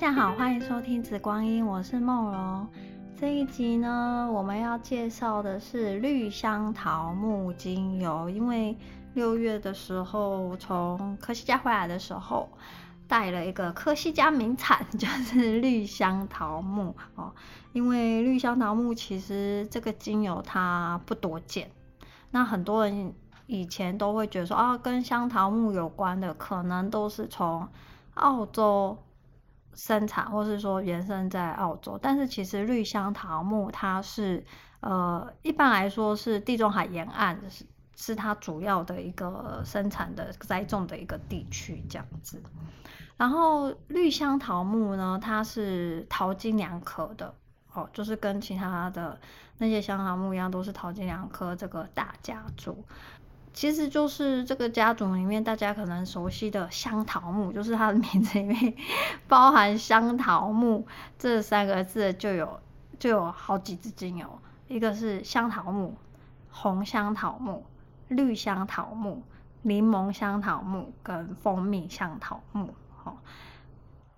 大家好，欢迎收听《紫光音》，我是梦蓉。这一集呢，我们要介绍的是绿香桃木精油。因为六月的时候从科西嘉回来的时候，带了一个科西嘉名产，就是绿香桃木哦。因为绿香桃木其实这个精油它不多见，那很多人以前都会觉得说啊，跟香桃木有关的，可能都是从澳洲。生产或是说原生在澳洲，但是其实绿香桃木它是呃一般来说是地中海沿岸是是它主要的一个生产的栽种的一个地区这样子。然后绿香桃木呢，它是桃金娘科的哦，就是跟其他的那些香桃木一样，都是桃金娘科这个大家族。其实就是这个家族里面，大家可能熟悉的香桃木，就是它的名字里面 包含香桃木这三个字，就有就有好几支精油，一个是香桃木、红香桃木、绿香桃木、柠檬香桃木跟蜂蜜香桃木。哦，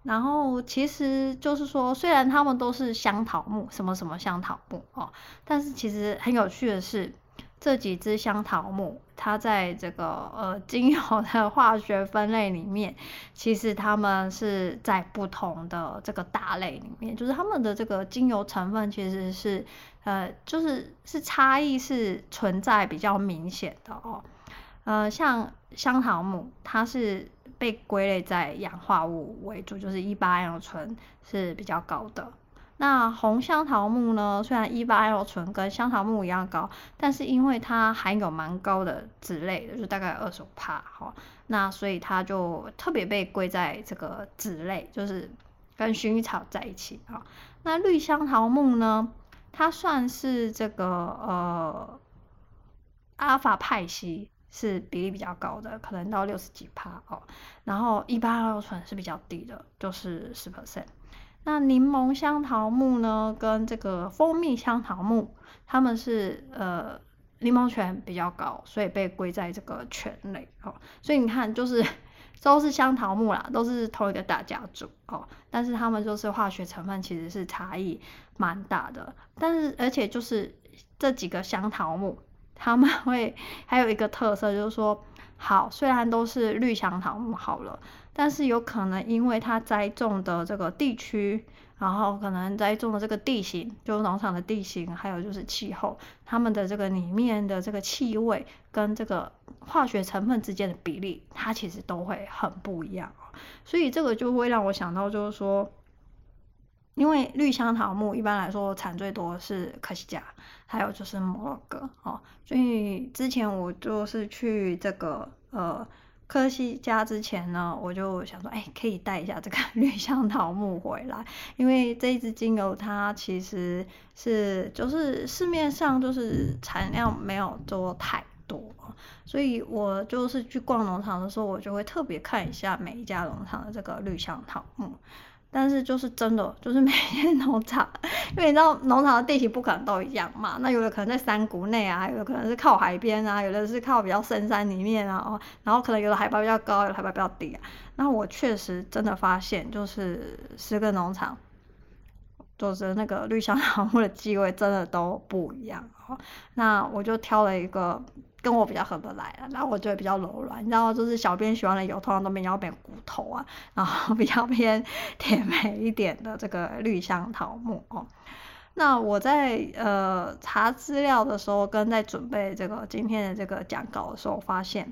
然后其实就是说，虽然他们都是香桃木，什么什么香桃木哦，但是其实很有趣的是。这几支香桃木，它在这个呃精油的化学分类里面，其实它们是在不同的这个大类里面，就是它们的这个精油成分其实是呃就是是差异是存在比较明显的哦。呃，像香桃木，它是被归类在氧化物为主，就是一八氧醇是比较高的。那红香桃木呢？虽然 1,8- 醇跟香桃木一样高，但是因为它含有蛮高的酯类的，就大概二十五帕，哈，那所以它就特别被归在这个酯类，就是跟薰衣草在一起啊。那绿香桃木呢？它算是这个呃阿尔法派系是比例比较高的，可能到六十几帕哦。然后 1,8- 醇是比较低的，就是十 percent。那柠檬香桃木呢，跟这个蜂蜜香桃木，它们是呃柠檬醛比较高，所以被归在这个醛类哦。所以你看，就是都是香桃木啦，都是同一个大家族哦。但是它们就是化学成分其实是差异蛮大的。但是而且就是这几个香桃木，它们会还有一个特色，就是说。好，虽然都是绿香桃木好了，但是有可能因为它栽种的这个地区，然后可能栽种的这个地形，就农场的地形，还有就是气候，它们的这个里面的这个气味跟这个化学成分之间的比例，它其实都会很不一样。所以这个就会让我想到，就是说。因为绿香桃木一般来说产最多是科西嘉，还有就是摩洛哥哦，所以之前我就是去这个呃科西家之前呢，我就想说，哎，可以带一下这个 绿香桃木回来，因为这一支精油它其实是就是市面上就是产量没有做太多，所以我就是去逛农场的时候，我就会特别看一下每一家农场的这个绿香桃木。但是就是真的，就是每天 农场，因为你知道农场的地形不可能都一样嘛。那有的可能在山谷内啊，有的可能是靠海边啊，有的是靠比较深山里面啊，然后可能有的海拔比较高，有的海拔比较低啊。那我确实真的发现，就是十个农场，就是那个绿香 草木的气味真的都不一样哦。那我就挑了一个。跟我比较合得来啊，然后我觉得比较柔软，你知道，就是小编喜欢的油通常都比较偏骨头啊，然后比较偏甜美一点的这个绿香桃木哦。那我在呃查资料的时候，跟在准备这个今天的这个讲稿的时候，发现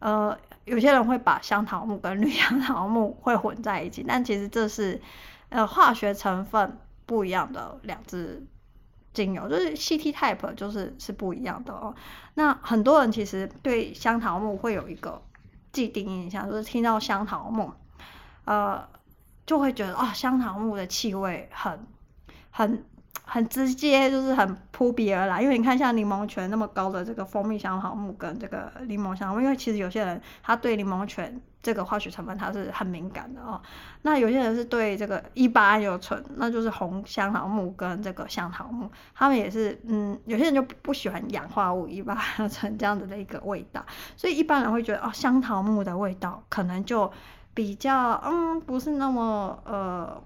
呃有些人会把香桃木跟绿香桃木会混在一起，但其实这是呃化学成分不一样的两支。精油就是 CT type，就是是不一样的哦。那很多人其实对香桃木会有一个既定印象，就是听到香桃木，呃，就会觉得啊、哦，香桃木的气味很很。很直接，就是很扑鼻而来。因为你看，像柠檬醛那么高的这个蜂蜜香桃木跟这个柠檬香，因为其实有些人他对柠檬醛这个化学成分他是很敏感的哦。那有些人是对这个一八桉油醇，那就是红香桃木跟这个香桃木，他们也是嗯，有些人就不喜欢氧化物一八桉油醇这样子的一个味道，所以一般人会觉得哦，香桃木的味道可能就比较嗯，不是那么呃，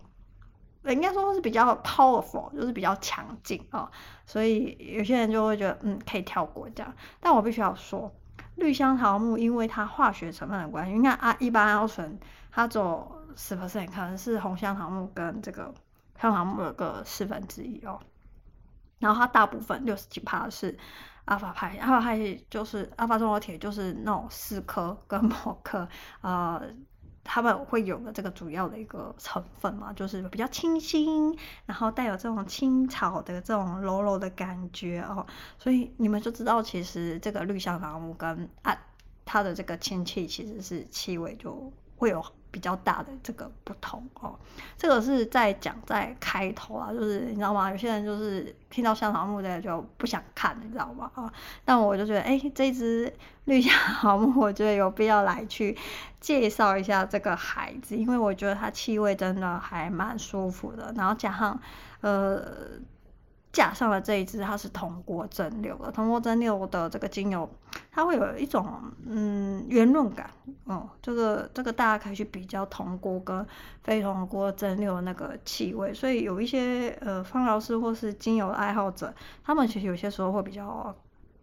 应该说是比较 powerful，就是比较强劲啊，所以有些人就会觉得嗯，可以跳过这样。但我必须要说，绿香桃木因为它化学成分的关系，你看啊，一般阿醇它只有十 percent，可能是红香桃木跟这个香桃木的个四分之一哦。然后它大部分六十几帕是阿法派，阿法肽就是阿法综合铁，就是那种四颗跟某颗，呃，他们会有的这个主要的一个成分嘛，就是比较清新，然后带有这种青草的这种柔柔的感觉哦，所以你们就知道其实这个绿香桃木跟啊它的这个氢气其实是气味就会有。比较大的这个不同哦，这个是在讲在开头啊，就是你知道吗？有些人就是听到香草木的就不想看，你知道吗？啊，但我就觉得，哎，这只绿香桃木，我觉得有必要来去介绍一下这个孩子，因为我觉得它气味真的还蛮舒服的，然后加上呃。架上的这一支，它是铜锅蒸馏的，铜锅蒸馏的这个精油，它会有一种嗯圆润感，哦、嗯，这个这个大家可以去比较铜锅跟非铜锅蒸馏的那个气味，所以有一些呃芳疗师或是精油爱好者，他们其实有些时候会比较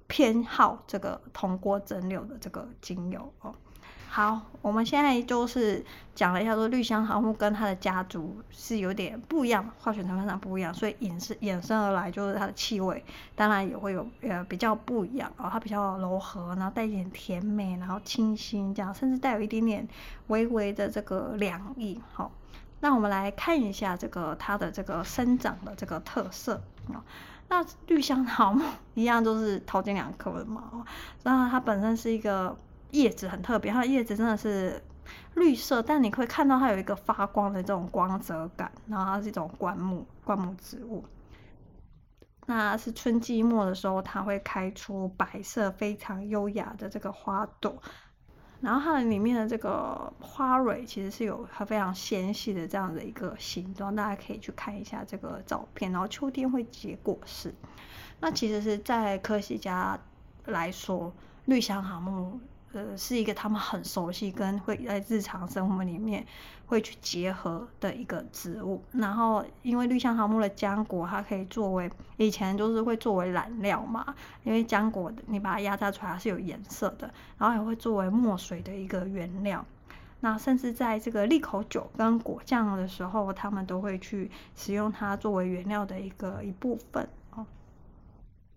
偏好这个铜锅蒸馏的这个精油哦。好，我们现在就是讲了一下说绿香桃木跟它的家族是有点不一样，化学成分上不一样，所以引申衍生而来就是它的气味，当然也会有呃比较不一样哦，它比较柔和，然后带一点甜美，然后清新这样，甚至带有一点点微微的这个凉意。好，那我们来看一下这个它的这个生长的这个特色啊，那绿香桃木 一样都是桃金娘科的嘛，那它本身是一个。叶子很特别，它的叶子真的是绿色，但你可以看到它有一个发光的这种光泽感，然后它是一种灌木灌木植物。那是春季末的时候，它会开出白色非常优雅的这个花朵，然后它的里面的这个花蕊其实是有它非常纤细的这样的一个形状，大家可以去看一下这个照片。然后秋天会结果实，那其实是在科学家来说，绿香桃木。呃，是一个他们很熟悉，跟会在日常生活里面会去结合的一个植物。然后，因为绿香桃木的浆果，它可以作为以前就是会作为染料嘛，因为浆果你把它压榨出来它是有颜色的，然后也会作为墨水的一个原料。那甚至在这个利口酒跟果酱的时候，他们都会去使用它作为原料的一个一部分。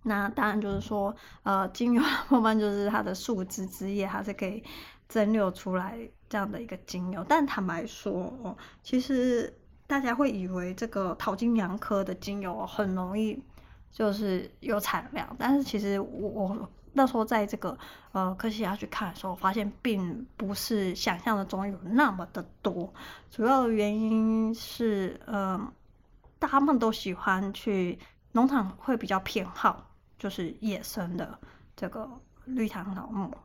那当然就是说，呃，精油 后半就是它的树枝枝叶，它是可以蒸馏出来这样的一个精油。但坦白说，哦，其实大家会以为这个桃金娘科的精油很容易就是有产量，但是其实我我那时候在这个呃科西嘉去看的时候，发现并不是想象的中有那么的多。主要的原因是，呃，他们都喜欢去农场会比较偏好。就是野生的这个绿檀老木，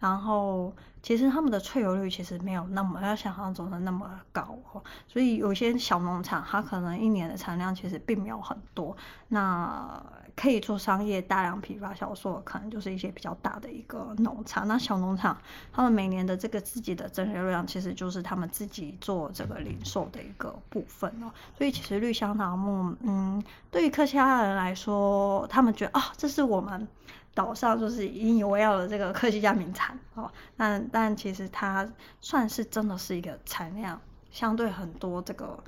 然后其实他们的萃油率其实没有那么要想象中的那么高哦，所以有些小农场它可能一年的产量其实并没有很多，那可以做商业大量批发销售，可能就是一些比较大的一个农场。那小农场他们每年的这个自己的蒸馏量，其实就是他们自己做这个零售的一个部分哦。所以其实绿香桃木，嗯，对于科西嘉的人来说，他们觉得啊、哦，这是我们。岛上就是引以为傲的这个科学家名产哦，但但其实它算是真的是一个产量相对很多这个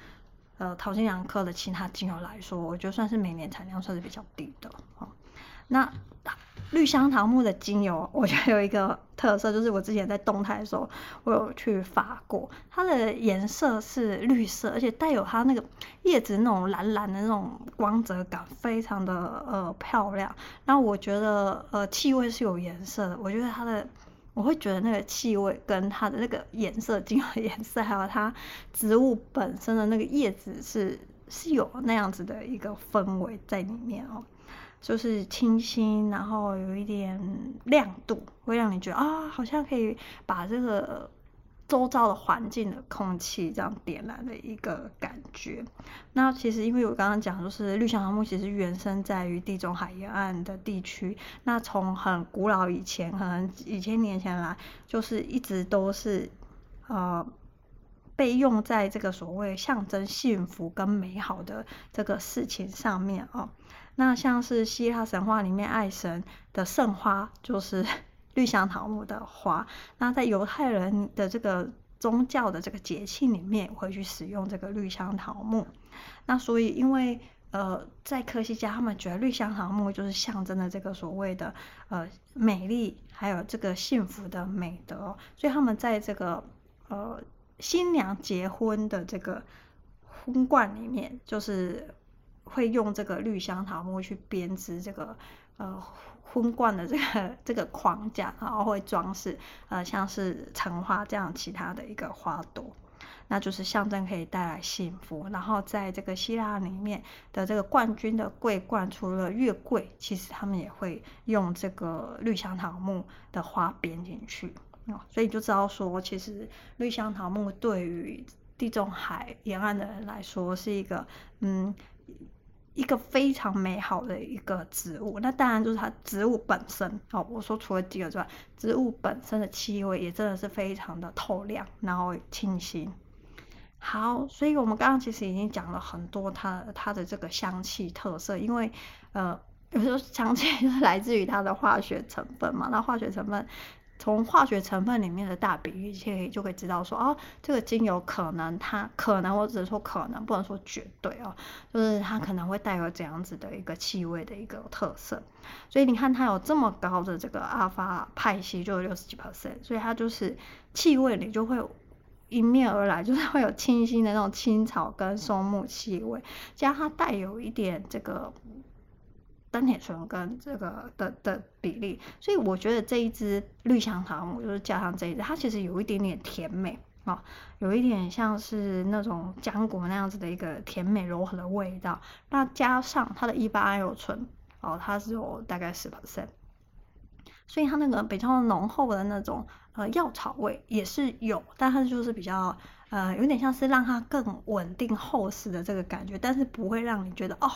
呃淘金娘科的其他精油来说，我觉得算是每年产量算是比较低的哦。那绿香桃木的精油，我觉得有一个特色，就是我之前在动态的时候，我有去发过，它的颜色是绿色，而且带有它那个叶子那种蓝蓝的那种光泽感，非常的呃漂亮。然后我觉得呃气味是有颜色的，我觉得它的我会觉得那个气味跟它的那个颜色，精油颜色，还有它植物本身的那个叶子是是有那样子的一个氛围在里面哦。就是清新，然后有一点亮度，会让你觉得啊，好像可以把这个周遭的环境的空气这样点燃的一个感觉。那其实因为我刚刚讲，就是绿香桃木其实原生在于地中海沿岸的地区。那从很古老以前，可能几千年前来，就是一直都是呃被用在这个所谓象征幸福跟美好的这个事情上面哦。那像是希腊神话里面爱神的圣花就是 绿香桃木的花，那在犹太人的这个宗教的这个节庆里面会去使用这个绿香桃木。那所以因为呃，在科西嘉他们觉得绿香桃木就是象征的这个所谓的呃美丽，还有这个幸福的美德，所以他们在这个呃新娘结婚的这个婚冠里面，就是会用这个绿香桃木去编织这个呃婚冠的这个这个框架，然后会装饰呃像是橙花这样其他的一个花朵。那就是象征可以带来幸福，然后在这个希腊里面的这个冠军的桂冠，除了月桂，其实他们也会用这个绿香桃木的花编进去哦，所以就知道说，其实绿香桃木对于地中海沿岸的人来说是一个嗯一个非常美好的一个植物。那当然就是它植物本身哦，我说除了几个之外，植物本身的气味也真的是非常的透亮，然后清新。好，所以我们刚刚其实已经讲了很多它它的这个香气特色，因为呃，有时候香气 是来自于它的化学成分嘛。那化学成分从化学成分里面的大比例，可以就可以知道说，哦，这个精油可能它可能，我只是说可能，不能说绝对哦，就是它可能会带有这样子的一个气味的一个特色。所以你看它有这么高的这个阿尔法派系，就六十几 percent，所以它就是气味里就会。迎面而来，就是会有清新的那种青草跟松木气味，加它带有一点这个单萜醇跟这个的的比例，所以我觉得这一支绿香桃木就是加上这一支，它其实有一点点甜美啊、有一点像是那种浆果那样子的一个甜美柔和的味道。那加上它的一八桉油醇哦，它是有大概十 percent，所以它那个比较浓厚的那种。呃，药草味也是有，但它就是比较呃，有点像是让它更稳定厚实的这个感觉，但是不会让你觉得哦，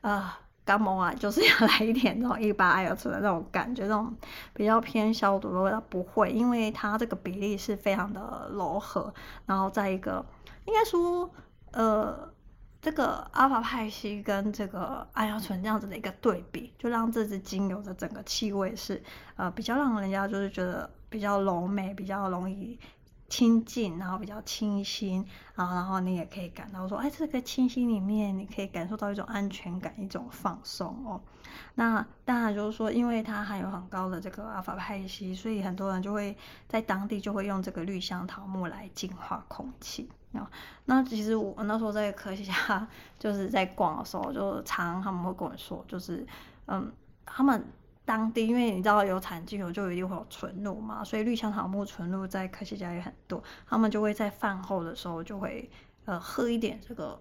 呃，感冒啊，就是要来一点这种一八桉油醇的那种感觉，这种比较偏消毒的味道不会，因为它这个比例是非常的柔和，然后再一个应该说呃。这个阿尔法派系跟这个桉油醇这样子的一个对比，就让这支精油的整个气味是呃比较让人家就是觉得比较柔美，比较容易亲近，然后比较清新，然后然后你也可以感到说，哎，这个清新里面你可以感受到一种安全感，一种放松哦。那当然就是说，因为它含有很高的这个阿法派系，所以很多人就会在当地就会用这个绿香桃木来净化空气。那其实我那时候在科西家，就是在逛的时候，就常他们会跟我说，就是嗯，他们当地因为你知道有产精油就一定会有纯露嘛，所以绿香桃木纯露在科学家也很多，他们就会在饭后的时候就会呃喝一点这个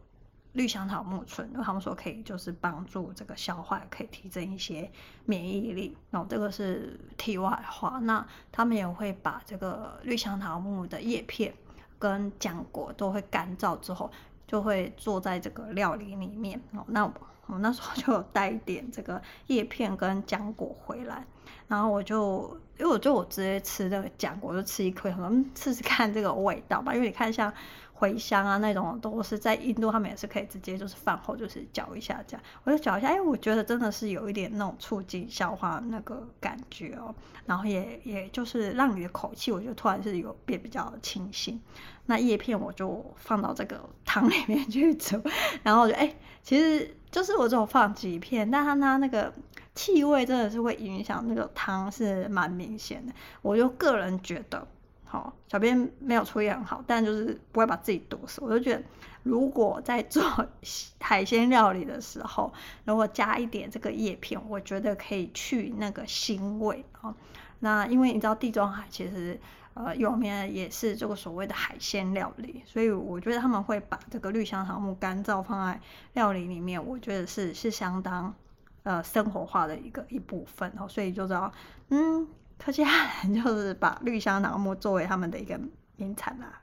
绿香桃木醇，因为他们说可以就是帮助这个消化，可以提升一些免疫力。然后这个是题外话，那他们也会把这个绿香桃木的叶片。跟浆果都会干燥之后，就会做在这个料理里面哦。那我那时候就带一点这个叶片跟浆果回来，然后我就因为我就我直接吃这个浆果，就吃一颗，嗯，试试看这个味道吧。因为你看像。茴香啊，那种都是在印度，他们也是可以直接就是饭后就是嚼一下这样，我就嚼一下，哎，我觉得真的是有一点那种促进消化那个感觉哦，然后也也就是让你的口气，我觉得突然是有变比较清新。那叶片我就放到这个汤里面去煮，然后就哎，其实就是我只有放几片，但它它那个气味真的是会影响那个汤是蛮明显的，我就个人觉得。好，小编没有处理很好，但就是不会把自己毒死。我就觉得，如果在做 海鲜料理的时候，如果加一点这个叶片，我觉得可以去那个腥味啊。那因为你知道地中海其实呃有名也是这个所谓的海鲜料理，所以我觉得他们会把这个绿香桃木干燥放在料理里面，我觉得是是相当呃生活化的一个一部分哦。所以就知道嗯。科西嘉人就是把绿香脑木作为他们的一个名产啦。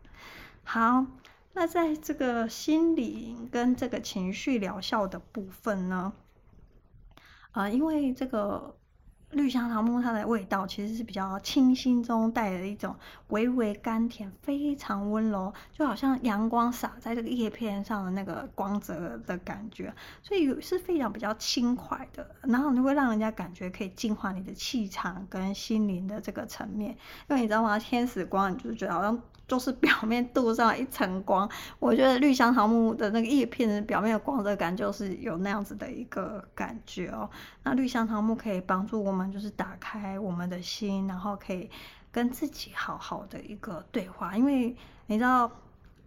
好，那在这个心理跟这个情绪疗效的部分呢，啊、因为这个绿香桃木它的味道其实是比较清新中带着一种微微甘甜，非常温柔，就好像阳光洒在这个叶片上的那个光泽的感觉，所以是非常比较轻快的，然后你会让人家感觉可以净化你的气场跟心灵的这个层面，因为你知道吗？天使光，你就是觉得好像。就是 表面镀上一层光，我觉得绿香桃木的那个叶片的表面的光泽感，就是有那样子的一个感觉哦。那绿香桃木可以帮助我们，就是打开我们的心，然后可以跟自己好好的一个对话。因为你知道，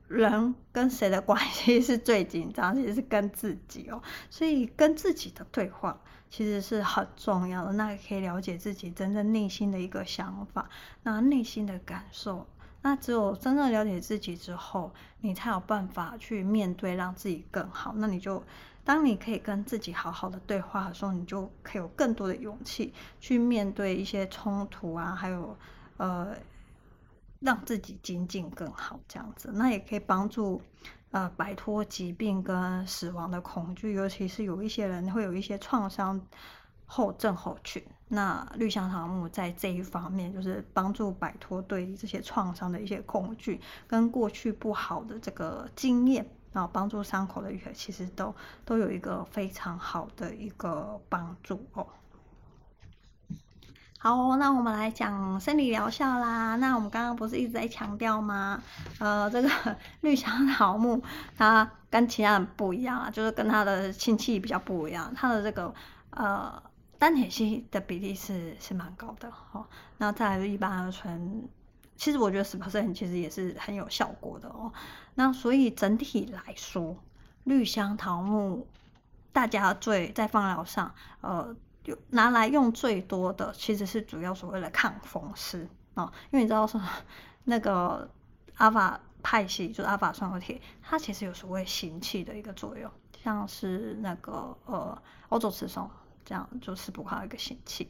人跟谁的关系是最紧张，其实是跟自己哦。所以跟自己的对话其实是很重要的。那可以了解自己真正内心的一个想法，那内心的感受。那只有真正了解自己之后，你才有办法去面对，让自己更好。那你就，当你可以跟自己好好的对话的时候，你就可以有更多的勇气去面对一些冲突啊，还有呃，让自己精进更好这样子。那也可以帮助呃摆脱疾病跟死亡的恐惧，尤其是有一些人会有一些创伤后症候群。那绿香桃木在这一方面，就是帮助摆脱对这些创伤的一些恐惧，跟过去不好的这个经验，然后帮助伤口的愈合，其实都都有一个非常好的一个帮助哦。好，那我们来讲生理疗效啦。那我们刚刚不是一直在强调吗？呃，这个 绿香桃木它跟其他人不一样啊，就是跟它的亲戚比较不一样，它的这个呃。单铁系的比例是是蛮高的哦，那再来是一般二醇，其实我觉得十毫升其实也是很有效果的哦。那所以整体来说，绿香桃木大家最在放疗上，呃，就拿来用最多的其实是主要所谓的抗风湿哦，因为你知道说那个阿法派系就是阿法双核铁，它其实有所谓行气的一个作用，像是那个呃欧洲雌松。这样就是不靠一个星期。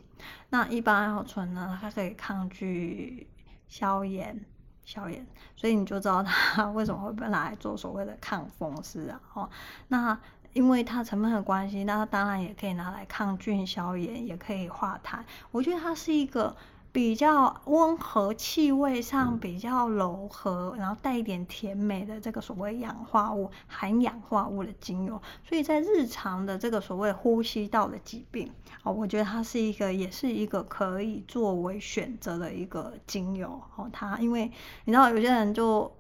那一般艾醇呢，它可以抗拒消炎、消炎，所以你就知道它为什么会被拿来做所谓的抗风湿啊。哦，那因为它成分的关系，那它当然也可以拿来抗菌、消炎，也可以化痰。我觉得它是一个。比较温和，气味上比较柔和，然后带一点甜美的这个所谓氧化物、含氧化物的精油，所以在日常的这个所谓呼吸道的疾病，哦，我觉得它是一个，也是一个可以作为选择的一个精油。哦，它因为你知道有些人就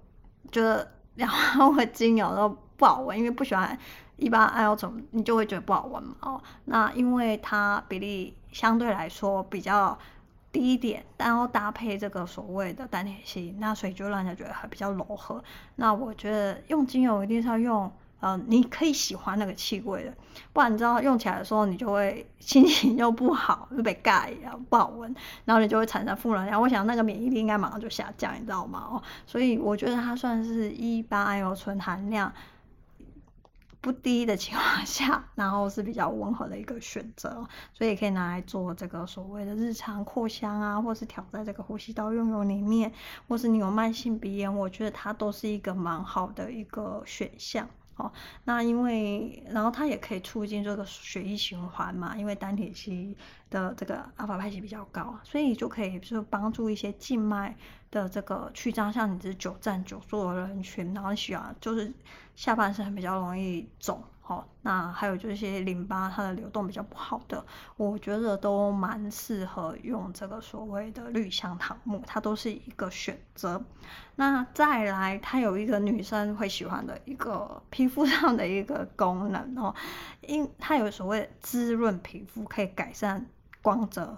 觉得氧化物的精油都不好闻，因为不喜欢一般爱要怎么，你就会觉得不好闻嘛。哦，那因为它比例相对来说比较。低一点，然后搭配这个所谓的单萜烯，那所以就让人家觉得还比较柔和。那我觉得用精油一定是要用，呃，你可以喜欢那个气味的，不然你知道用起来的时候，你就会心情又不好，又被盖一样不好闻，然后你就会产生负能量。我想那个免疫力应该马上就下降，你知道吗？哦，所以我觉得它算是一般艾油醇含量。不低的情况下，然后是比较温和的一个选择，所以可以拿来做这个所谓的日常扩香啊，或是调在这个呼吸道用油里面，或是你有慢性鼻炎，我觉得它都是一个蛮好的一个选项。哦，那因为然后它也可以促进这个血液循环嘛，因为单萜烯的这个阿法派系比较高，所以就可以就帮助一些静脉的这个曲张，像你是久站久坐的人群，然后喜欢就是下半身比较容易肿。好，那还有就是一些淋巴它的流动比较不好的，我觉得都蛮适合用这个所谓的绿香桃木，它都是一个选择。那再来，它有一个女生会喜欢的一个皮肤上的一个功能哦，因它有所谓滋润皮肤，可以改善光泽，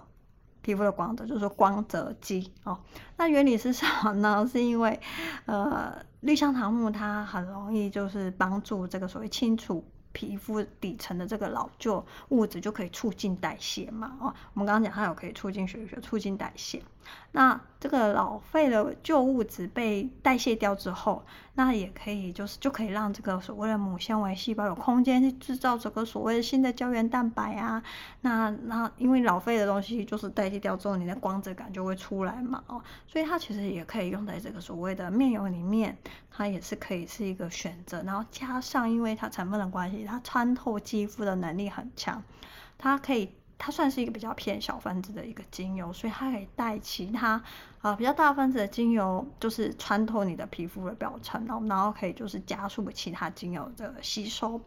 皮肤的光泽就是光泽肌哦。那原理是什么呢？是因为呃，绿香桃木它很容易就是帮助这个所谓清除。皮肤底层的这个老旧物质就可以促进代谢嘛？哦，我们刚刚讲它有可以促进血液促进代谢。那这个老废的旧物质被代谢掉之后，那也可以就是就可以让这个所谓的母纤维细胞有空间去制造这个所谓的新的胶原蛋白啊。那那因为老废的东西就是代谢掉之后，你的光泽感就会出来嘛。哦，所以它其实也可以用在这个所谓的面油里面，它也是可以是一个选择。然后加上因为它成分的关系，它穿透肌肤的能力很强，它可以。它算是一个比较偏小分子的一个精油，所以它可以带其他啊、比较大分子的精油，就是穿透你的皮肤的表层，然后然后可以就是加速其他精油的吸收。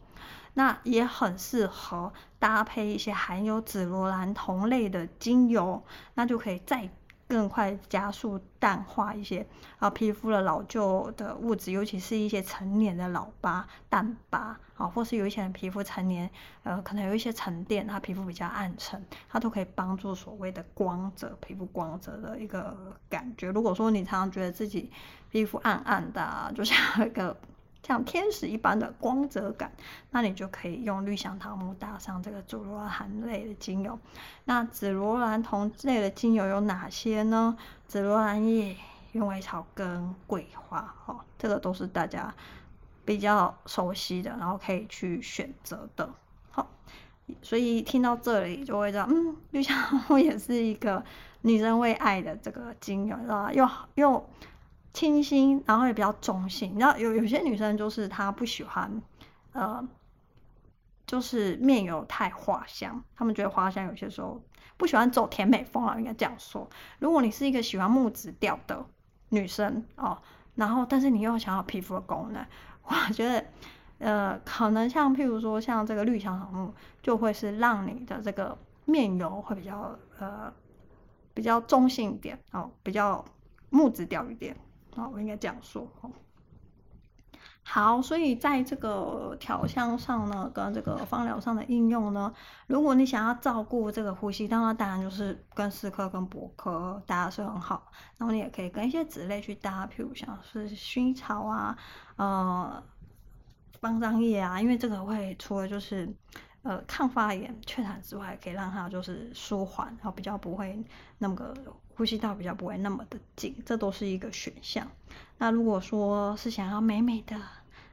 那也很适合搭配一些含有紫罗兰酮类的精油，那就可以再更快加速淡化一些啊皮肤的老旧的物质，尤其是一些成年的老疤、淡疤啊，或是有一些人皮肤成年，呃，可能有一些沉淀，他皮肤比较暗沉，它都可以帮助所谓的光泽，皮肤光泽的一个感觉。如果说你常常觉得自己皮肤暗暗的，就像一个。像天使一般的光泽感，那你就可以用绿香桃木搭上这个紫罗兰类的精油。那紫罗兰酮类的精油有哪些呢？紫罗兰叶、鸢尾草根、桂花，哦，这个都是大家比较熟悉的，然后可以去选择的。好，所以听到这里就会知道，嗯，绿香桃木也是一个女人为爱的这个精油，知道吧？又又。清新，然后也比较中性。你知道有有些女生就是她不喜欢，呃，就是面油太花香，她们觉得花香有些时候不喜欢走甜美风啊，应该这样说。如果你是一个喜欢木质调的女生哦，然后但是你又想要皮肤的功能，我觉得呃，可能像譬如说像这个绿香桃木，就会是让你的这个面油会比较呃比较中性一点哦，比较木质调一点。啊，我应该这样说哦。好，所以在这个调香上呢，跟这个芳疗上的应用呢，如果你想要照顾这个呼吸道，那当然就是跟司科跟柏科搭是很好。然后你也可以跟一些酯类去搭，譬如像是薰衣草啊，呃，芳樟叶啊，因为这个会除了就是呃抗发炎、祛痰之外，可以让它就是舒缓，然后比较不会那么个。呼吸道比较不会那么的紧，这都是一个选项。那如果说是想要美美的，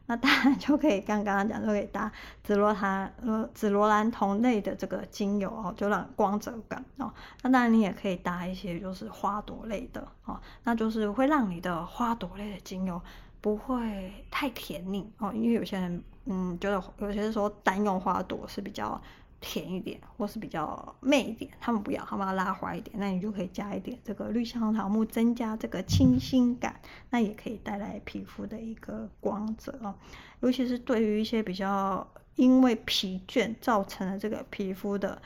那当然就可以刚刚讲，就可以搭紫罗兰呃紫罗兰同类的这个精油哦，就让光泽感哦。那当然你也可以搭一些就是花朵类的哦，那就是会让你的花朵类的精油不会太甜腻哦，因为有些人嗯觉得有些时候单用花朵是比较。甜一点，或是比较媚一点，他们不要，他们要拉花一点，那你就可以加一点这个绿香桃木，增加这个清新感，那也可以带来皮肤的一个光泽哦。尤其是对于一些比较因为疲倦造成的这个皮肤的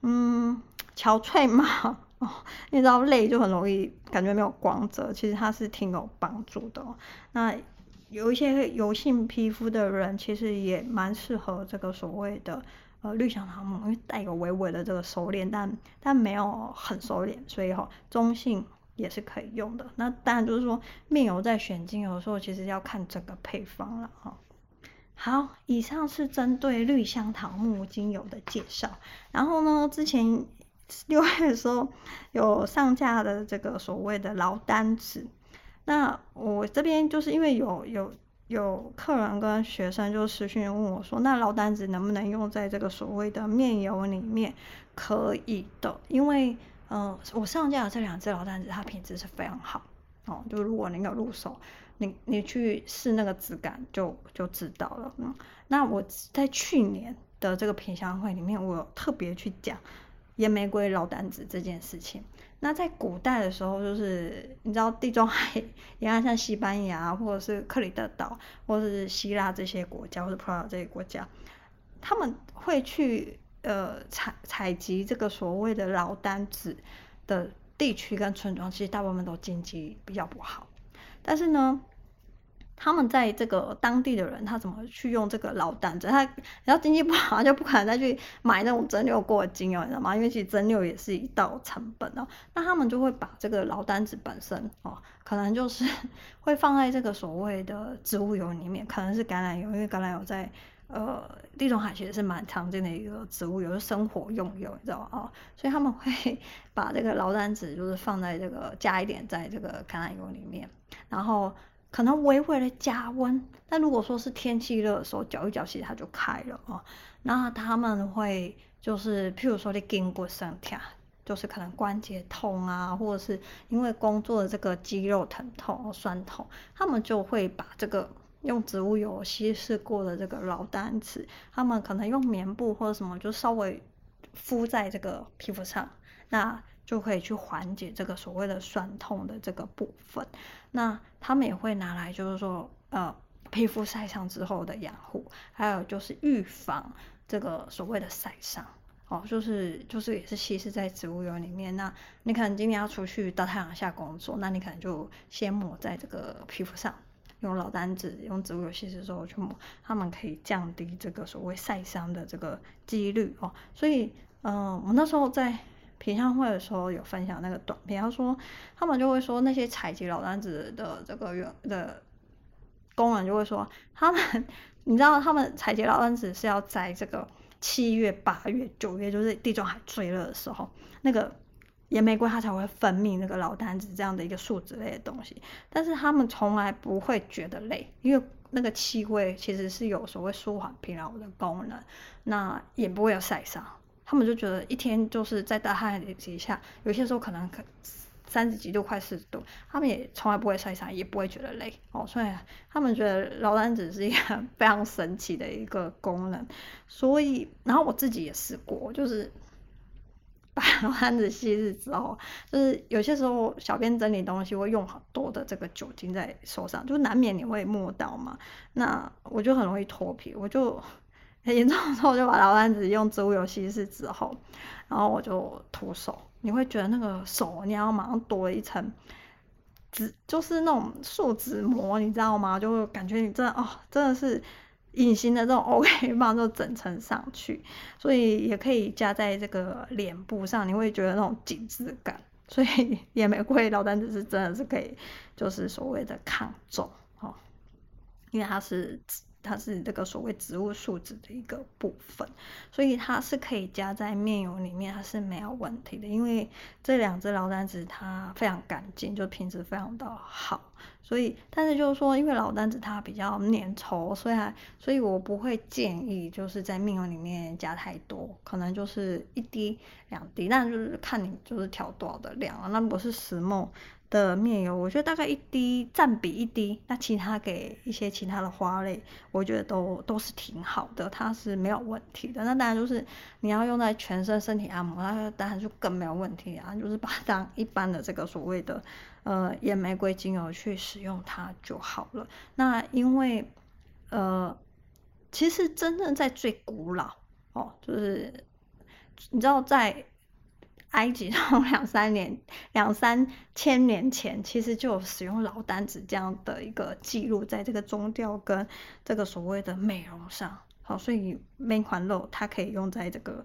嗯憔悴嘛哦，你知道累就很容易感觉没有光泽，其实它是挺有帮助的哦。那有一些油性皮肤的人，其实也蛮适合这个所谓的。呃，绿香桃木因为带有微微的这个收敛，但但没有很收敛，所以哈、中性也是可以用的。那当然就是说，面油在选精油的时候，其实要看整个配方了哈。好，以上是针对绿香桃木精油的介绍。然后呢，之前六月的时候有上架的这个所谓的劳丹脂，那我这边就是因为有有。有客人跟学生就私讯问我说：“那老单子能不能用在这个所谓的面油里面？”可以的，因为嗯、我上架的这两支老单子，它品质是非常好哦。就如果你有入手，你你去试那个质感就就知道了。嗯，那我在去年的这个品香会里面，我有特别去讲岩玫瑰老单子这件事情。那在古代的时候，就是你知道地中海沿 岸，像西班牙或者是克里德岛，或者是希腊这些国家，或者葡萄牙这些国家，他们会去呃采采集这个所谓的劳丹子的地区跟村庄，其实大部分都经济比较不好，但是呢。他们在这个当地的人，他怎么去用这个劳丹脂？他然后经济不好，他就不可能再去买那种蒸馏过的精油，你知道吗？因为其实蒸馏也是一道成本哦。那他们就会把这个劳丹脂本身哦，可能就是会放在这个所谓的植物油里面，可能是橄榄油，因为橄榄油在呃地中海其实是蛮常见的一个植物油，是生活用油，你知道吗？哦，所以他们会把这个劳丹脂就是放在这个加一点在这个橄榄油里面，然后。可能微微的加温，但如果说是天气热的时候，搅一搅，其实它就开了哦。那他们会就是，譬如说你筋骨酸痛，就是可能关节痛啊，或者是因为工作的这个肌肉疼痛、酸痛，他们就会把这个用植物油稀释过的这个劳丹脂，他们可能用棉布或者什么，就稍微敷在这个皮肤上，那就可以去缓解这个所谓的酸痛的这个部分。那他们也会拿来，就是说，呃，皮肤晒伤之后的养护，还有就是预防这个所谓的晒伤。哦，就是就是也是稀释在植物油里面。那你可能今天要出去到太阳下工作，那你可能就先抹在这个皮肤上，用老单子用植物油稀释之后去抹，他们可以降低这个所谓晒伤的这个几率哦。所以，嗯、我那时候在品相会的时候有分享那个短片，他说他们就会说那些采集老单子的这个员的工人就会说，他们你知道他们采集老单子是要在这个。七月、八月、九月，就是地中海最热的时候，那个野玫瑰它才会分泌那个老单子这样的一个树脂类的东西。但是他们从来不会觉得累，因为那个气味其实是有所谓舒缓疲劳的功能，那也不会有晒伤。他们就觉得一天就是在大汗底下，有些时候可能可。三十几度，快四十度，他们也从来不会晒伤，也不会觉得累哦，所以他们觉得劳丹脂是一个非常神奇的一个功能。所以，然后我自己也试过，就是 把劳丹脂稀释之后，就是有些时候小编整理东西会用很多的这个酒精在手上，就难免你会摸到嘛。那我就很容易脱皮，我就很严重的时候我就把劳丹脂用植物油稀释之后，然后我就涂手。你会觉得那个手，你要马上多了一层纸，就是那种树脂膜，你知道吗？就会感觉你真的哦，真的是隐形的这种 OK 棒，就整层上去，所以也可以加在这个脸部上，你会觉得那种紧致感。所以岩玫瑰劳丹脂是真的是可以，就是所谓的抗皱哦，因为它是。它是这个所谓植物树脂的一个部分，所以它是可以加在面油里面，它是没有问题的。因为这两支劳丹脂它非常干净，就品质非常的好。所以，但是就是说，因为老单子它比较粘稠，所以还，所以我不会建议就是在面油里面加太多，可能就是一滴两滴，但就是看你就是调多少的量啊。那如果是石墨的面油，我觉得大概一滴占比一滴，那其他给一些其他的花类，我觉得都都是挺好的，它是没有问题的。那当然就是你要用在全身身体按摩，那当然就更没有问题啊，就是把它当一般的这个所谓的呃野玫瑰精油去使用它就好了。那因为呃，其实真正在最古老哦，就是你知道在。埃及 然后两三年、两三千年前，其实就有使用老丹子这样的一个记录，在这个中调跟这个所谓的美容上，好，所以每款肉它可以用在这个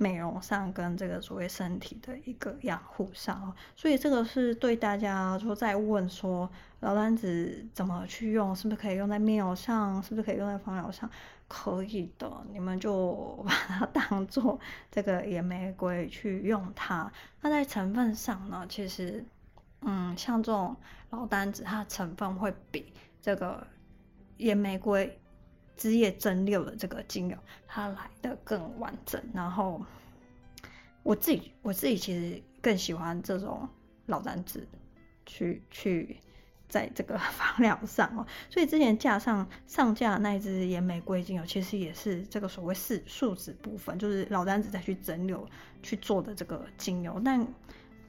美容上跟这个所谓身体的一个养护上，所以这个是对大家说在问说老丹子怎么去用，是不是可以用在面油上，是不是可以用在芳疗上？可以的，你们就 把它当做这个野玫瑰去用它。那在成分上呢，其实，嗯，像这种老丹子，它的成分会比这个野玫瑰枝叶蒸馏的这个精油，它来得更完整。然后，我自己我自己其实更喜欢这种老单子去去。在这个 芳疗上哦，所以之前架上上架那一支岩玫瑰精油，其实也是这个所谓是树脂部分，就是老单子再去蒸馏去做的这个精油。但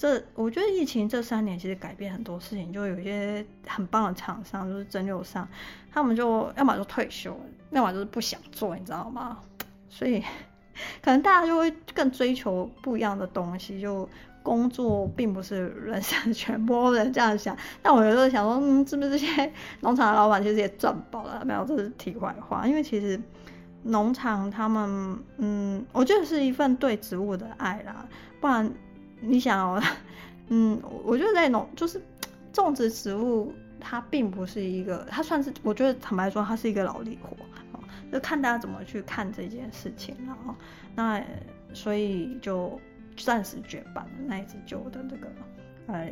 这我觉得疫情这三年其实改变很多事情，就有一些很棒的厂商，就是蒸馏商，他们就要么就退休，要么就是不想做，你知道吗？所以可能大家就会更追求不一样的东西，就。工作并不是人生全部，我人这样想。但我有时候想说，嗯，是不是这些农场的老板其实也赚饱了？没有，这是题外话。因为其实农场他们，嗯，我觉得是一份对植物的爱啦。不然你想哦，嗯，我觉得在农就是 种植植物，它并不是一个，它算是我觉得坦白说，它是一个劳力活。就看大家怎么去看这件事情，了、哦那所以就。暂时绝版的那一只旧的这个呃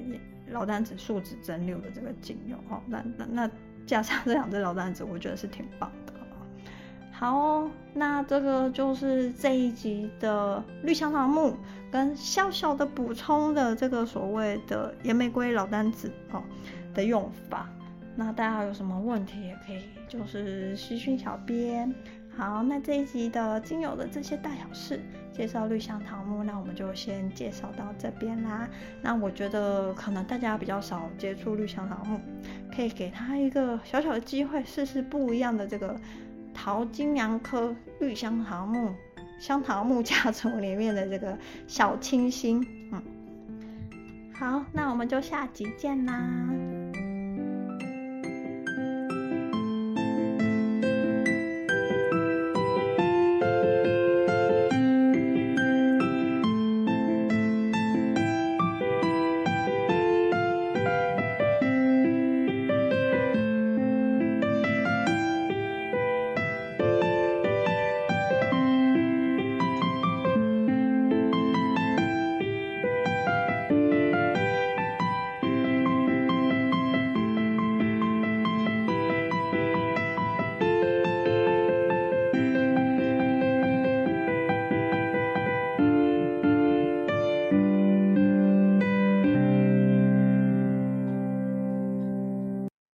老单子树脂蒸馏的这个精油哦，那那那加上这两只老单子，我觉得是挺棒的。好、哦，那这个就是这一集的绿香草木跟小小的补充的这个所谓的野玫瑰老单子哦的用法。那大家有什么问题也可以就是私讯小编。好，那这一集的精油的这些大小事介绍绿香桃木，那我们就先介绍到这边啦。那我觉得可能大家比较少接触绿香桃木，可以给它一个小小的机会，试试不一样的这个桃金娘科绿香桃木香桃木家族里面的这个小清新。嗯。好那我们就下集见啦。